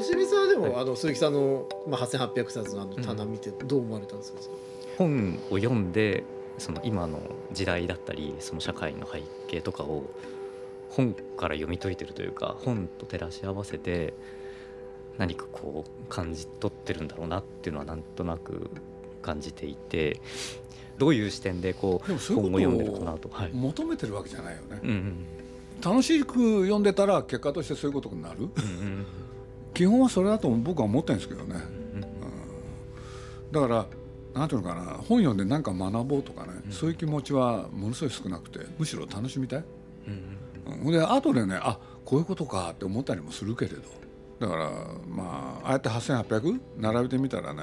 吉見さんはでも、はい、あの鈴木さんの、まあ、8800冊のあの棚見てどう思われたんですか、うん、本を読んでその今の時代だったりその社会の背景とかを本から読み解いてるというか本と照らし合わせて何かこう感じ取ってるんだろうなっていうのはなんとなく感じていてどういう視点でこう本を読んでるかなと、はい、求めてるわけじゃないよね、うんうん、楽しく読んでたら結果としてそういうことになる、うんうん、基本はそれだと僕は思ってるんですけどね、うん、うん、だからなんていうのかな本読んで何か学ぼうとかね、うん、そういう気持ちはものすごい少なくてむしろ楽しみたい、うん、で後でねあこういうことかって思ったりもするけれど。だからまあああやって8800並べてみたらね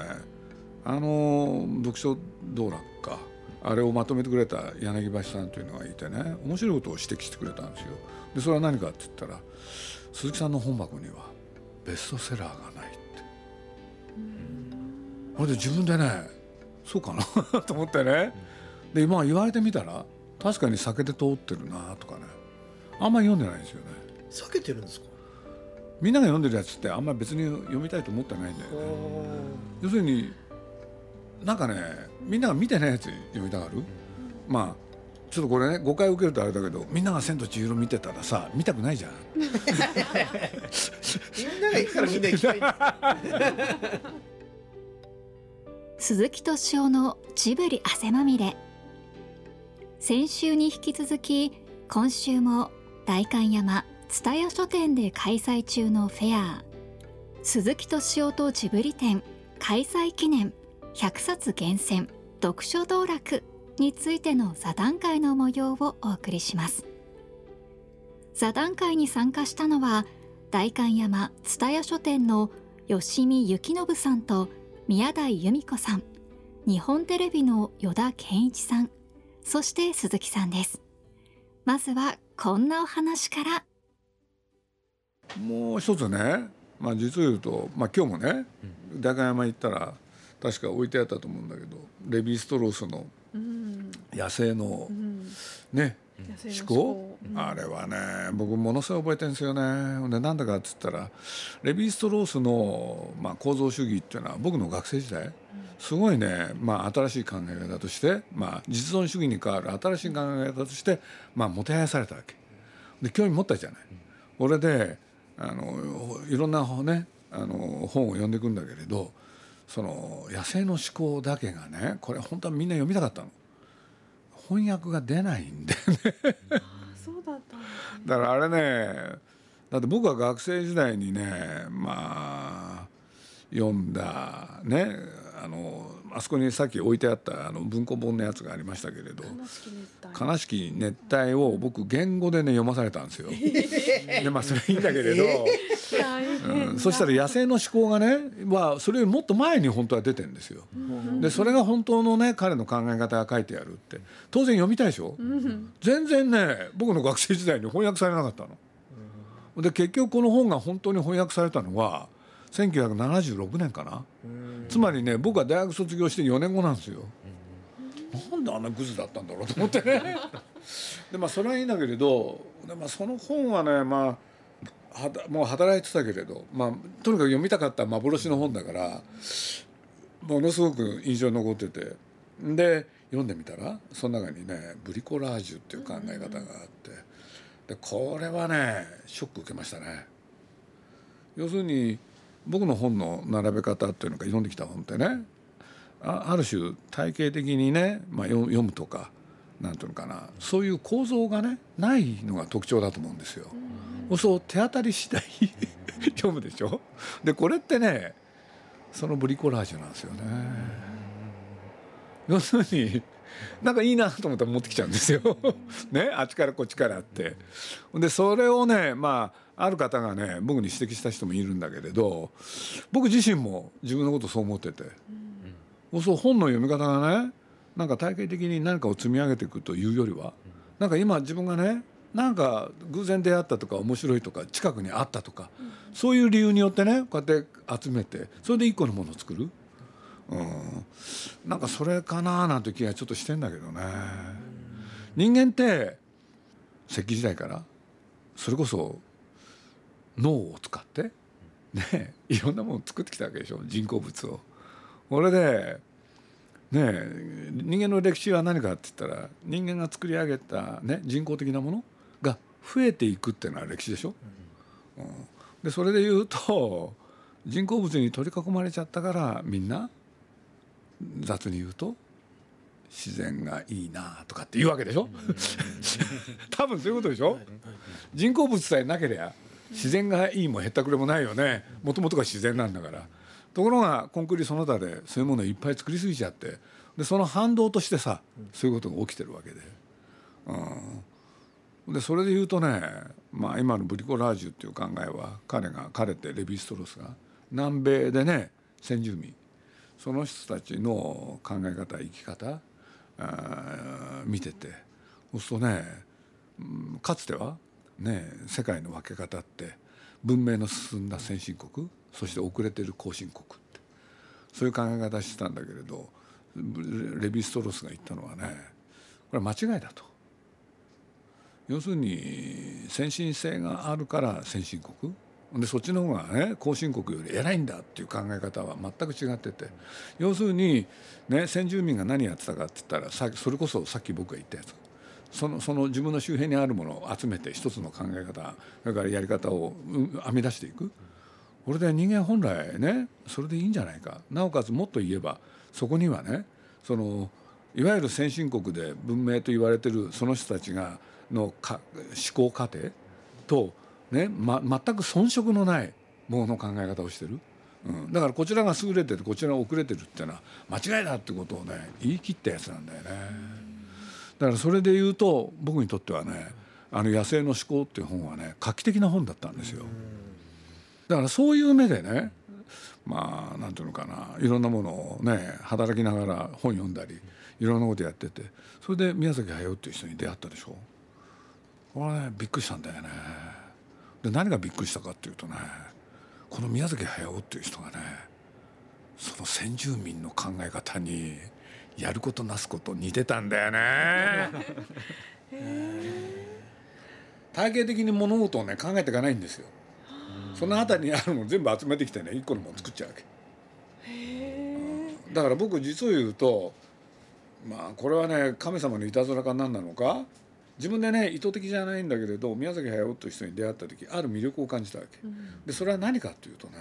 あの読書道楽か。あれをまとめてくれた柳橋さんというのがいてね面白いことを指摘してくれたんですよ。でそれは何かって言ったら鈴木さんの本箱にはベストセラーがないって。それで自分でねそうかな と思ってねで今言われてみたら確かに避けて通ってるなとかねあんまり読んでないんですよね。避けてるんですか？みんなが読んでるやつってあんまり別に読みたいと思ってないんだよね。要するになんかねみんなが見てないやつ読みたがる、まあちょっとこれね誤解を受けるとあれだけどみんなが「千と千尋」見てたらさ見たくないじゃん。みんなが行くからみんな行きたい。鈴木敏夫のジブリ汗まみれ。先週に引き続き今週も代官山蔦屋書店で開催中のフェア。鈴木敏夫とジブリ展開催記念100冊厳選読書道楽。についての座談会の模様をお送りします。座談会に参加したのは代官山蔦屋書店の吉見幸信さんと宮台由美子さん日本テレビの依田健一さんそして鈴木さんです。まずはこんなお話から。もう一つね、まあ、実を言うと、まあ、今日もね、代官山行ったら確か置いてあったと思うんだけどレヴィ・ストロースの野生の、ね思考、あれはね僕ものすごい覚えてるんですよね。でなんだかっつったらレヴィ・ストロースの、まあ、構造主義っていうのは僕の学生時代すごいね、まあ、新しい考え方として、まあ、実存主義に代わる新しい考え方として、まあ、もてはやされたわけ。で興味持ったじゃない。俺であのいろんな、ね、あの本を読んでいくんだけれどその野生の思考だけがねこれ本当はみんな読みたかったの翻訳が出ないんでね。そうだったんね、だからあれねだって僕は学生時代にねまあ読んだねあのあそこにさっき置いてあったあの文庫本のやつがありましたけれど「悲しき熱帯」を僕言語でね読まされたんですよ。でまあそれいいんだけれど、うん、そしたら野生の思考がねはそれよりもっと前に本当は出てるんですよ。でそれが本当のね彼の考え方が書いてあるって。当然読みたいでしょ、全然ね僕の学生時代に翻訳されなかったの。で結局この本が本当に翻訳されたのは1976年かな。つまりね僕は大学卒業して4年後なんですよ。なんであんなグズだったんだろうと思ってね。でまあそれはいいんだけれどで、まあ、その本はねまあはもう働いてたけれど、まあ、とにかく読みたかった幻の本だからものすごく印象に残ってて。で読んでみたらその中にねブリコラージュっていう考え方があって。でこれはねショック受けましたね。要するに僕の本の並べ方っていうのが読んできた本ってねあある種体系的にね、まあ、読むとかなんていうのかなそういう構造がねないのが特徴だと思うんですよ。うそう手当たり次第 読むでしょ？でこれってねそのブリコラージュなんですよね。要するになんかいいなと思ったら持ってきちゃうんですよ。ね？あっちからこっちからあって。でそれをねまあある方がね僕に指摘した人もいるんだけれど僕自身も自分のことそう思ってて、うん、そう本の読み方がねなんか体系的に何かを積み上げていくというよりは、うん、なんか今自分がねなんか偶然出会ったとか面白いとか近くにあったとか、うん、そういう理由によってねこうやって集めてそれで一個のものを作る、うん、なんかそれかななんて気がちょっとしてんだけどね。人間って石器時代からそれこそ脳を使ってねいろんなものを作ってきたわけでしょ人工物を。これでね人間の歴史は何かって言ったら人間が作り上げた、ね、人工的なものが増えていくっていうのは歴史でしょ。うん、でそれで言うと人工物に取り囲まれちゃったからみんな雑に言うと自然がいいなとかって言うわけでしょ？多分そういうことでしょ？人工物さえなければ自然がいいもへったくれもないよね。もともとが自然なんだから。ところがコンクリその他でそういうものをいっぱい作りすぎちゃってでその反動としてさそういうことが起きてるわけで。うん、でそれで言うとね、まあ、今のブリコラージュっていう考えは彼が彼ってレヴィ・ストロスが。南米でね先住民その人たちの考え方生き方見ててそうするとねかつてはね世界の分け方って文明の進んだ先進国そして遅れてる後進国ってそういう考え方してたんだけれどレヴィ・ストロスが言ったのはねこれは間違いだと。要するに先進性があるから先進国でそっちの方がね後進国より偉いんだっていう考え方は全く違ってて。要するに、ね、先住民が何やってたかって言ったらさそれこそさっき僕が言ったやつ。そのその自分の周辺にあるものを集めて一つの考え方それからやり方を編み出していく。これで人間本来ねそれでいいんじゃないか。なおかつもっと言えばそこにはねそのいわゆる先進国で文明と言われてるその人たちがの思考過程とね、ま、全く遜色のないものの考え方をしてる、うん、だからこちらが優れててこちらが遅れてるっていうのは間違いだってことをね言い切ったやつなんだよね。だからそれで言うと僕にとってはね「あの野生の思考」っていう本はね画期的な本だったんですよ。だからそういう目でねまあなんていうのかないろんなものをね働きながら本読んだりいろんなことやっててそれで宮崎駿っていう人に出会ったでしょ。これねびっくりしたんだよね。で何がびっくりしたかっていうとねこの宮崎駿っていう人がねその先住民の考え方にやることなすこと似てたんだよね。体系的に物事をね考えていかないんですよ。その辺りにあるもの全部集めてきてね一個のもの作っちゃうわけ。だから僕実を言うとまあこれはね神様のいたずらか何なのか自分でね意図的じゃないんだけれど宮崎駿という人に出会った時ある魅力を感じたわけ、うん、でそれは何かっていうとね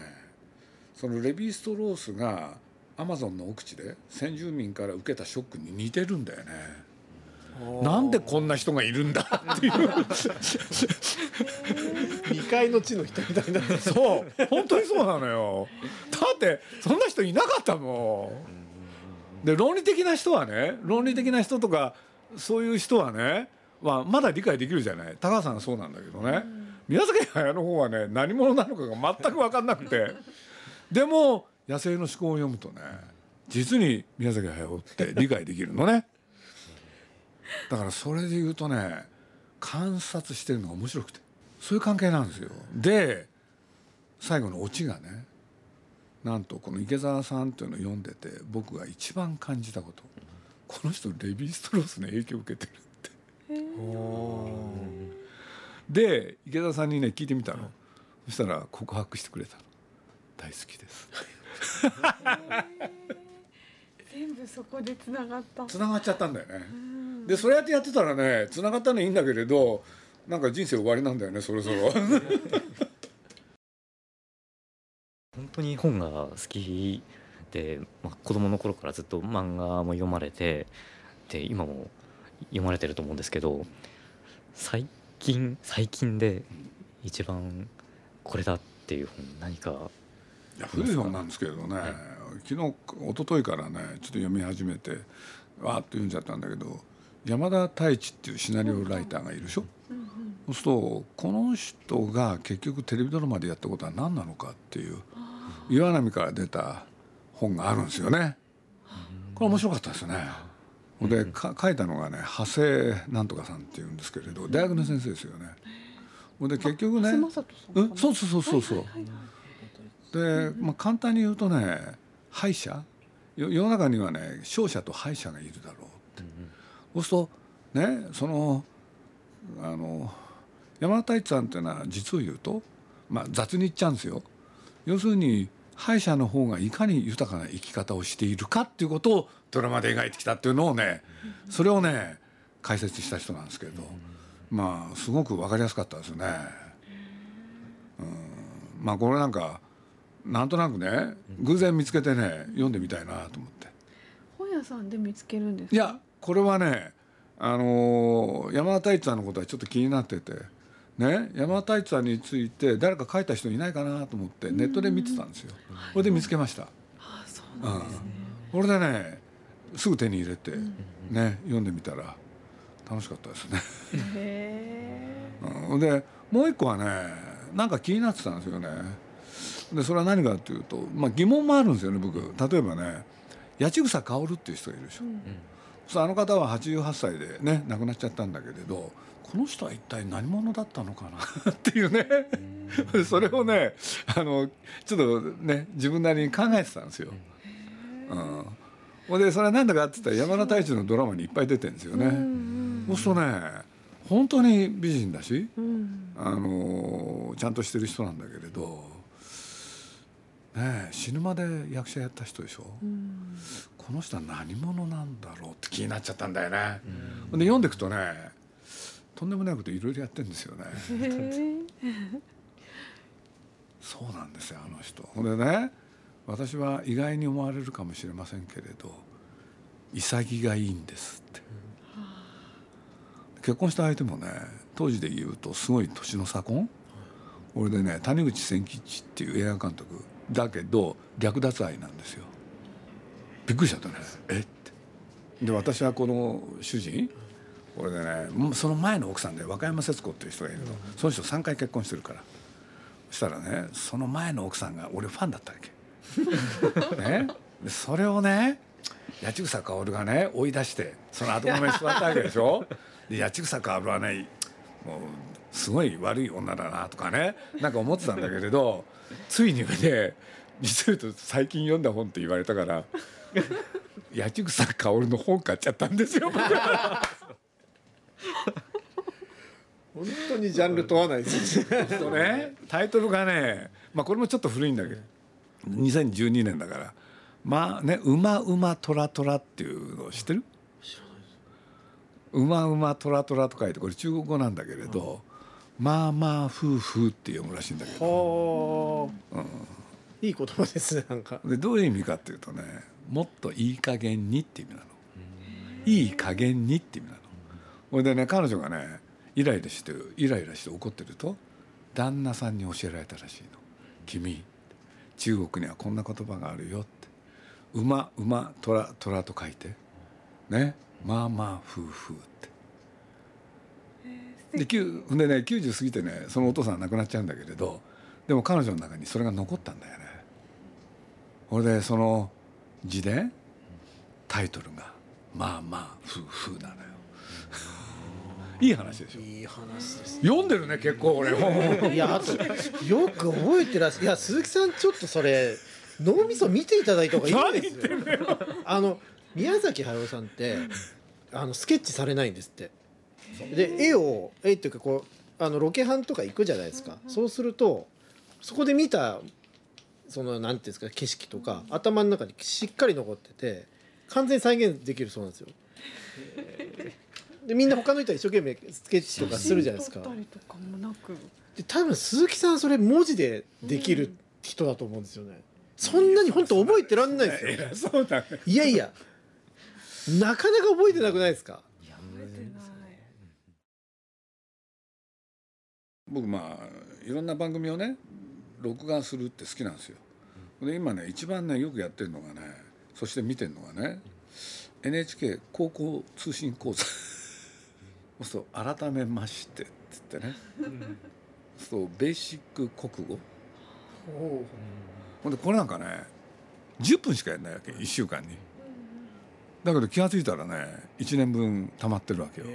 そのレヴィ・ストロースがアマゾンの奥地で先住民から受けたショックに似てるんだよね。なんでこんな人がいるんだっていう。未開の地の人みたいな。そう。本当にそうなのよ。だってそんな人いなかったもん。で論理的な人はね論理的な人とかそういう人はねはまだ理解できるじゃない？高橋さんはそうなんだけどね、宮崎駿の方はね何者なのかが全く分かんなくて。でも野生の思考を読むとね実に宮崎駿って理解できるのね。だからそれで言うとね観察してるのが面白くて。そういう関係なんですよ。で最後のオチがねなんとこの池澤さんっていうのを読んでて僕が一番感じたこと。この人レヴィ・ストロースの影響を受けてるで池田さんにね聞いてみたの、そしたら告白してくれたの。大好きです。全部そこでつながった。つながっちゃったんだよね。でそれやってやってたらねつながったのいいんだけれどなんか人生終わりなんだよねそろそろ。本当に本が好きで、まあ、子供の頃からずっと漫画も読まれてで今も読まれてると思うんですけど最近最近で一番これだっていう本何かいや古い本なんですけどね、はい、昨日一昨日からねちょっと読み始めてわーっと読んじゃったんだけど山田太一っていうシナリオライターがいるでしょ、うそうするとこの人が結局テレビドラマでやったことは何なのかっていう岩波から出た本があるんですよね。これ面白かったですね。で書いたのがね長谷なんとかさんっていうんですけれど大学の先生ですよね。で結局ねうんそうそうそうそうそう。で、まあ、簡単に言うとね敗者？世の中にはね勝者と敗者がいるだろうって。そうするとねそのあの山田太一さんっていうのは実を言うと、まあ、雑に言っちゃうんですよ。要するに敗者の方がいかに豊かな生き方をしているかっていうことをドラマで描いてきたっていうのをねそれをね解説した人なんですけれどまあすごく分かりやすかったですね。うん、まあこれなんかなんとなくね偶然見つけてね読んでみたいなと思って。本屋さんで見つけるんですか？いやこれはねあのー山田太一さんのことはちょっと気になってて。ね、山田太一さんについて誰か書いた人いないかなと思ってネットで見てたんですよ。これで見つけました。あそうなんですね、これでねすぐ手に入れて、ね読んでみたら楽しかったですね。へうん、でもう一個はねなんか気になってたんですよね。でそれは何かっていうと、まあ、疑問もあるんですよね僕例えばね八千草薫っていう人がいるでしょ。そうあの方は88歳でね亡くなっちゃったんだけれどこの人は一体何者だったのかな？っていうね。それをねあのちょっとね自分なりに考えてたんですよ。うん。ほん。でそれは何だかって言ったら山田太一のドラマにいっぱい出てるんですよね。そうするとね本当に美人だし、あのちゃんとしてる人なんだけれど、ねえ、死ぬまで役者やった人でしょ、この人は何者なんだろうって気になっちゃったんだよね。ほん。で読んでいくとねとんでもないこといろいろやってるんですよね。そうなんですよあの人。ほんでね私は意外に思われるかもしれませんけれど潔がいいんですって。結婚した相手もね当時で言うとすごい年の差婚俺でね谷口千吉っていう映画監督だけど略奪愛なんですよびっくりしちゃったねえってで私はこの主人俺でねその前の奥さんで和歌山節子っていう人がいるの、その人3回結婚してるから。そしたらねその前の奥さんが俺ファンだったわけ。ね。でそれをね八千草薫がね追い出してその後込めに座ったわけでしょ。で八千草薫はねもうすごい悪い女だなとかねなんか思ってたんだけれどついにね実を言うと最近読んだ本って言われたから八千草薫の本買っちゃったんですよ僕 本当にジャンル問わないですね。とね。タイトルがね、まあ、これもちょっと古いんだけど。2012年だから「まあねうまうまトラトラ」っていうのを知ってる？うまうまトラトラと書いてこれ中国語なんだけれど、まあまあ夫婦って読むらしいんだけど。はあ、いい言葉ですねなんか。でどういう意味かっていうとねもっといい加減にって意味なの。いい加減にって意味なのほいでね彼女がねイライラしてイライラして怒ってると旦那さんに教えられたらしいの「君中国にはこんな言葉があるよ」って「馬馬虎虎」と書いてねまあまあ夫婦って。ででね90過ぎてねそのお父さん亡くなっちゃうんだけれどでも彼女の中にそれが残ったんだよね。これでその字でタイトルが「まあまあ夫婦」なのよ。いい話でしょ。いい話です読んでるね結構俺。も。いやあとよく覚えてらっしゃいや鈴木さんちょっとそれ脳みそ見ていただいた方がいいですよ。あの宮崎駿さんってあのスケッチされないんですって。で絵を絵っていうかこうあのロケハンとか行くじゃないですか。そうするとそこで見たそのなんていうんですか景色とか頭の中にしっかり残ってて完全に再現できるそうなんですよでみんな他の人は一生懸命スケッチとかするじゃないですか。写真撮ったりとかもなく。で多分鈴木さんそれ文字でできる人だと思うんですよね、そんなに本当覚えてらんないですよ。偉そうだね。いやいや。なかなか覚えてなくないですか？覚えてない。僕まあいろんな番組をね録画するって好きなんですよ。で今ね一番ねよくやってるのがねそして見てるのがね NHK 高校通信講座そう改めましてっつってね。そうベーシック国語。ほんでこれなんかね10分しかやんないわけ1週間に。だけど気が付いたらね1年分溜まってるわけよ。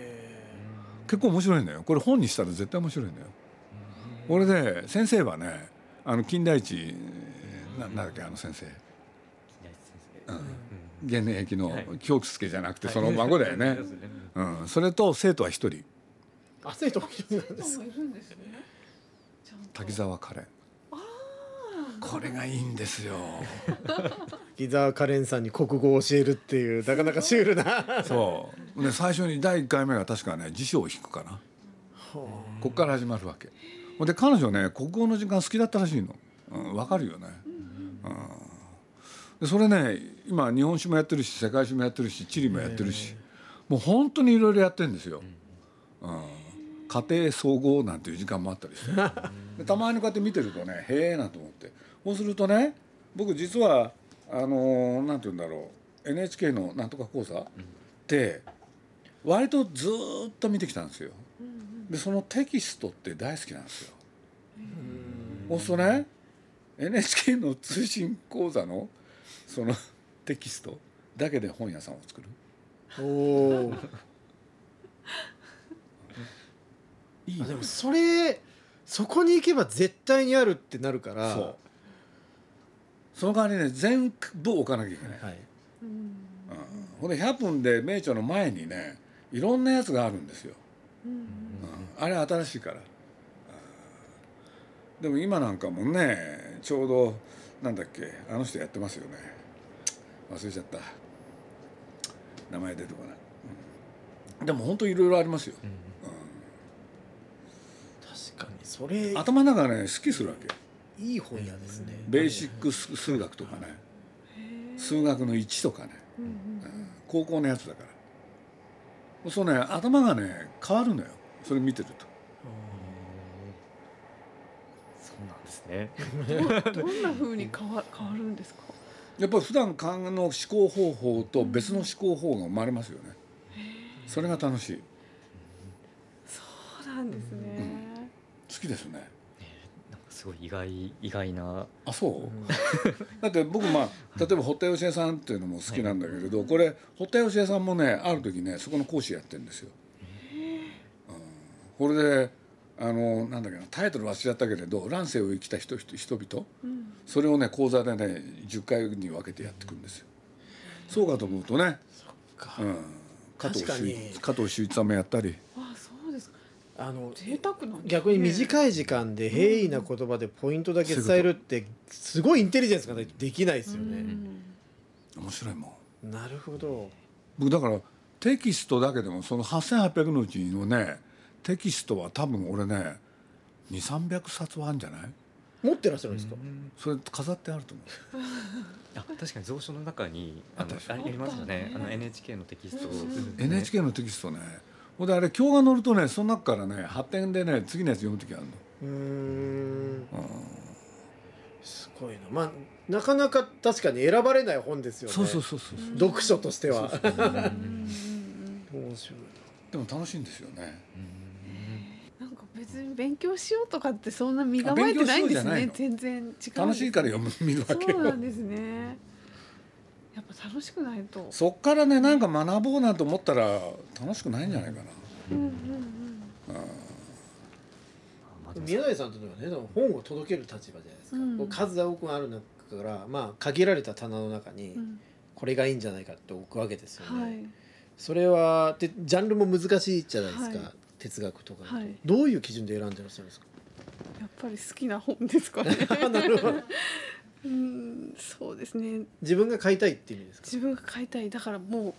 結構面白いんだよ。これ本にしたら絶対面白いんだよ。これで先生はねあの金田一ななんだっけあの先生現役の京介じゃなくてその孫だよ ね、うん、それと生徒は一人。汗ともなんです。いるんですね。滝沢カレン。これがいいんですよ。伊沢カレンさんに国語を教えるっていうなかなかシュールな。そう。で最初に第1回目が確かね辞書を引くかな。こっから始まるわけ。ほんで彼女ね国語の時間好きだったらしいの、うん、分かるよね、うん、でそれね今日本史もやってるし世界史もやってるし地理もやってるしもう本当にいろいろやってるんですよ、うん、家庭総合なんていう時間もあったりして。でたまにこうやって見てるとねへえなと思って。そうするとね僕実はあのーなんて言うんだろう NHK のなんとか講座って割とずーっと見てきたんですよ。でそのテキストって大好きなんですよ。そうするとね NHK の通信講座のそのテキストだけで本屋さんを作る？おおいいでもそれそこに行けば絶対にあるってなるから。そう。その代わりね全部置かなきゃいけない、はい。うん。ほんで100分で名著の前にねいろんなやつがあるんですよ、うん。あれ新しいから、うん。でも今なんかもねちょうどなんだっけあの人やってますよね忘れちゃった。名前出てこない、うん。でも本当いろいろありますよ、確かにそれ。頭の中がね好きするわけ。いい本屋ですね。ベーシック数数学とかね。数学の1とかね、うん高校のやつだから。そうね頭がね変わるのよ。それ見てると。そうなんですね。どんな風に変わ変わるんですか？やっぱり普段考の思考方法と別の思考法が生まれますよね。それが楽しい。そうなんですね。好きですね。なんかすごい意外意外な。あそう、だって僕まあ例えば堀田芳恵さんっていうのも好きなんだけれど、これ堀田芳恵さんもねある時ねそこの講師やってるんですよ、うん、これであのなんだっけなタイトル忘れちゃったけれど乱世を生きた人人人々、それをね講座でね10回に分けてやっていくんですよ。そうかと思うとね、うん、加藤加藤修一さんもやったり。あ、そうですか。あの贅沢な。逆に短い時間で平易な言葉でポイントだけ伝えるってすごいインテリジェンスができないですよね。面白いもん。なるほど。僕だからテキストだけでもその8800のうちのねテキストは多分俺ね2300冊はあるんじゃない？持ってらっしゃるんですか？それ飾ってあると思う。あ確かに蔵書の中にあのありますよね。あの NHK のテキスト、NHK のテキストね。ほんであれ今日が乗るとねその中からね発展でね次のやつ読む時あるの。うーん。すごいな。まあなかなか確かに選ばれない本ですよね。そうそうそうそう読書としては。そうそう 面白い。でも楽しいんですよね。なん。か別に勉強しようとかってそんな身構えてないんですね。全然違う。楽しいから読む見るわけよそうなんですね。やっぱ楽しくないと。そっからねなんか学ぼうなんて思ったら楽しくないんじゃないかなうんうんうん。まあでも宮台さんというのはね、でも本を届ける立場じゃないですか。うんこう数多くある中から、まあ限られた棚の中にうんこれがいいんじゃないかって置くわけですよね。はい。それはでジャンルも難しいじゃないですか、はい哲学とかはい。どういう基準で選んでらっしゃるんですか？やっぱり好きな本ですかね。なるほど。うん、そうですね。自分が買いたいっていう意味ですか？自分が買いたい。だからもう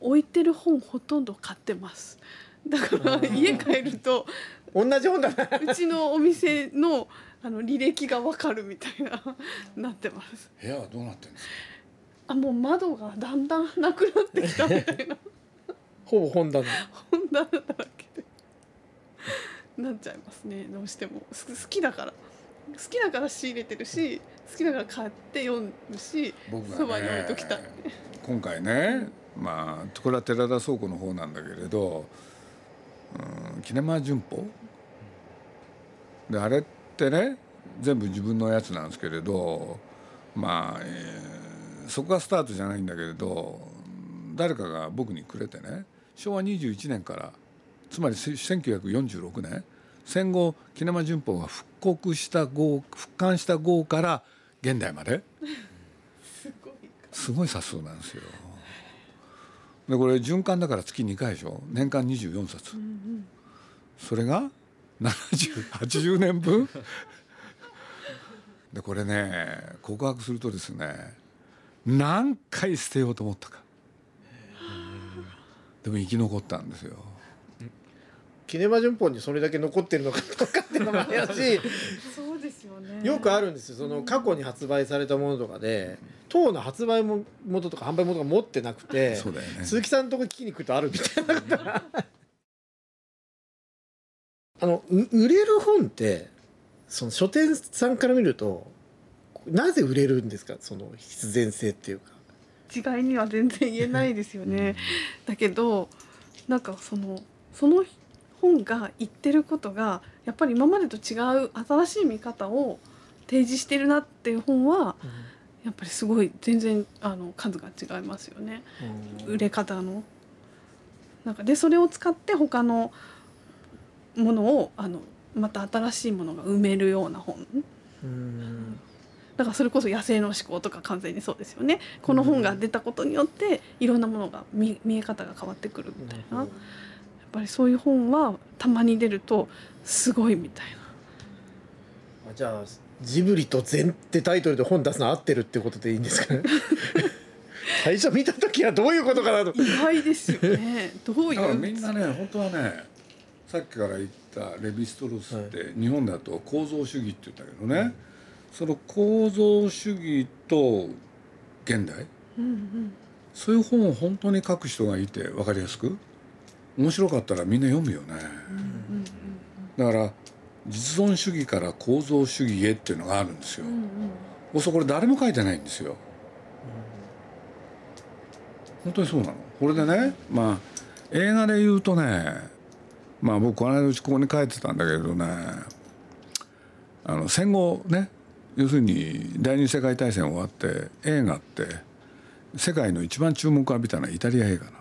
置いてる本ほとんど買ってます。だから家帰ると同じ本だな。うちのお店のあの履歴がわかるみたいななってます。部屋はどうなってるんですか？あもう窓がだんだんなくなってきたみたいな。ほぼ本棚。本棚だらけでなっちゃいますね。どうしても。す好きだから。好きだから仕入れてるし好きだから買って読むし僕そばがねに置いときたい。今回ねまあこれは寺田倉庫の方なんだけれどうんキネマ旬報？であれってね全部自分のやつなんですけれどまあ、えーそこがスタートじゃないんだけれど誰かが僕にくれてね昭和21年からつまりせ1946年戦後キネマ旬報が復刻した号復刊した号から現代まで。すごいすごい冊数なんですよ。でこれ循環だから月2回でしょ？年間24冊、それが7080年分？でこれね告白するとですね何回捨てようと思ったか。でも生き残ったんですよキネマ旬報にそれだけ残ってるのかどうかっていうのもあるしそうですよね。よくあるんですよ。その過去に発売されたものとかで当の発売元とか販売元が持ってなくてそうだよね。鈴木さんのとこ聞きに来るとあるみたいなことが。あのう売れる本ってその書店さんから見るとなぜ売れるんですか？その必然性っていうか。一概には全然言えないですよね。だけどなんかそのその本が言ってることがやっぱり今までと違う新しい見方を提示してるなっていう本はやっぱりすごい全然あの数が違いますよね。売れ方の。なんかでそれを使って他のものをあのまた新しいものが埋めるような本。うんだからそれこそ野生の思考とか完全にそうですよねこの本が出たことによっていろんなものが見見え方が変わってくるみたいなぱりそういう本はたまに出るとすごいみたいな。あじゃあジブリと禅ってタイトルで本出すの合ってるってことでいいんですかね？最初見た時はどういうことかなと。意外ですよね。どういう？みんなね本当はねさっきから言ったレヴィストロースって日本だと構造主義って言ったけどね、その構造主義と現代？うんうん。そういう本を本当に書く人がいて分かりやすく面白かったらみんな読むよね。うんだから実存主義から構造主義へっていうのがあるんですよ。うそこれ誰も書いてないんですよ。本当にそうなの。これでねまあ映画で言うとねまあ僕この間うちここに書いてたんだけどねあの戦後ね要するに第二次世界大戦終わって映画って世界の一番注目を浴びたのはイタリア映画な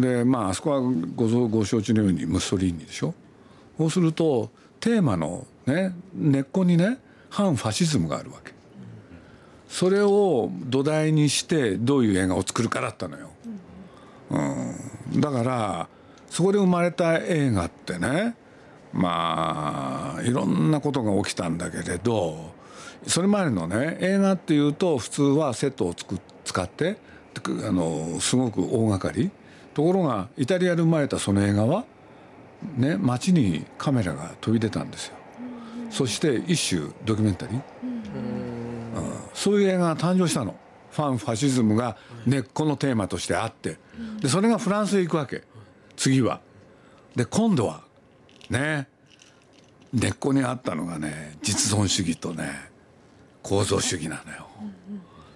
でまあそこはごご承知のようにムッソリーニでしょ？そうするとテーマのね根っこにね反ファシズムがあるわけ。それを土台にしてどういう映画を作るかだったのよ。うん、だからそこで生まれた映画ってねまあいろんなことが起きたんだけれどそれまでのね映画っていうと普通はセットをつく使ってあのすごく大掛かりところがイタリアで生まれたその映画はね街にカメラが飛び出たんですよ。そして一種ドキュメンタリー、そういう映画が誕生したのファンファシズムが根っこのテーマとしてあってでそれがフランスへ行くわけ次は。で今度はね根っこにあったのがね実存主義とね構造主義なのよ。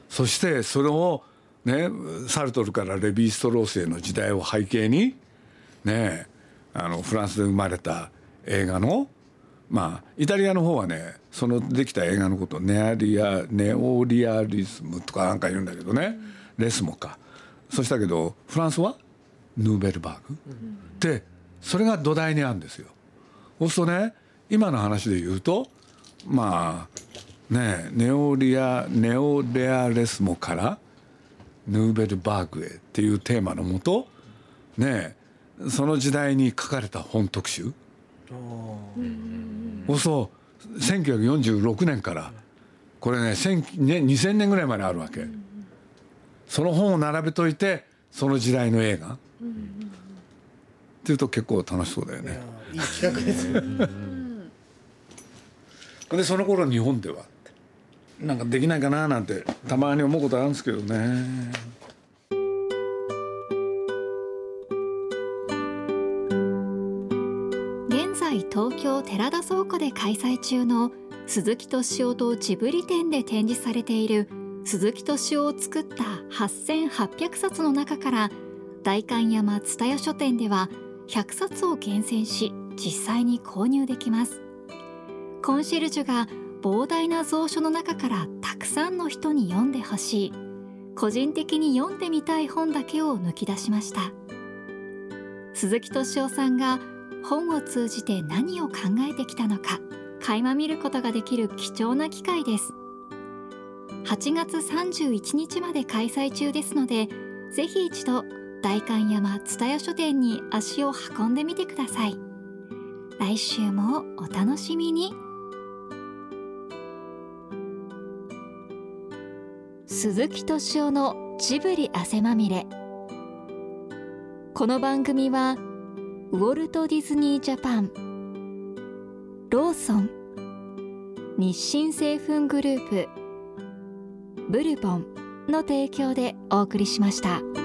そしてそれをねサルトルからレヴィ・ストロースへの時代を背景にねあのフランスで生まれた映画のまあイタリアの方はねそのできた映画のことをネアリアネオリアリズムとかなんか言うんだけどね、レスモかそしたけどフランスはヌーベルバーグ、でそれが土台にあるんですよ。そうするとね今の話で言うとまあねネオリアネオレアレスモからヌーベルバーグへっていうテーマのもとねその時代に書かれた本特集。そうそう1946年からこれね1000ね2000年ぐらいまであるわけ。その本を並べといてその時代の映画。っていうと結構楽しそうだよね。いい企画です。ねでその頃日本ではなんかできないかななんてたまに思うことあるんですけどね。現在東京寺田倉庫で開催中の鈴木敏夫とジブリ展で展示されている鈴木敏夫を作った8800冊の中から代官山蔦屋書店では100冊を厳選し実際に購入できます。コンシェルジュが膨大な蔵書の中からたくさんの人に読んでほしい。個人的に読んでみたい本だけを抜き出しました。鈴木敏夫さんが本を通じて何を考えてきたのか垣間見ることができる貴重な機会です。8月31日まで開催中ですのでぜひ一度代官山蔦屋書店に足を運んでみてください。来週もお楽しみに。鈴木敏夫のジブリ汗まみれこの番組はウォルト・ディズニー・ジャパンローソン日清製粉グループブルボンの提供でお送りしました。